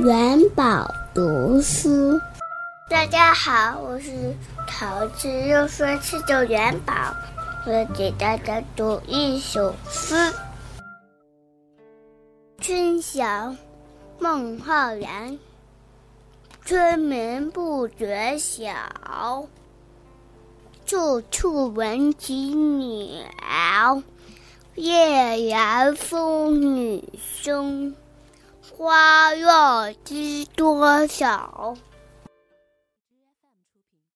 元宝读书，大家好，我是桃子，又说吃着元宝，我给大家读一首诗：春晓，孟浩然。春眠不觉晓，处处闻啼鸟。夜来风雨声。花落知多少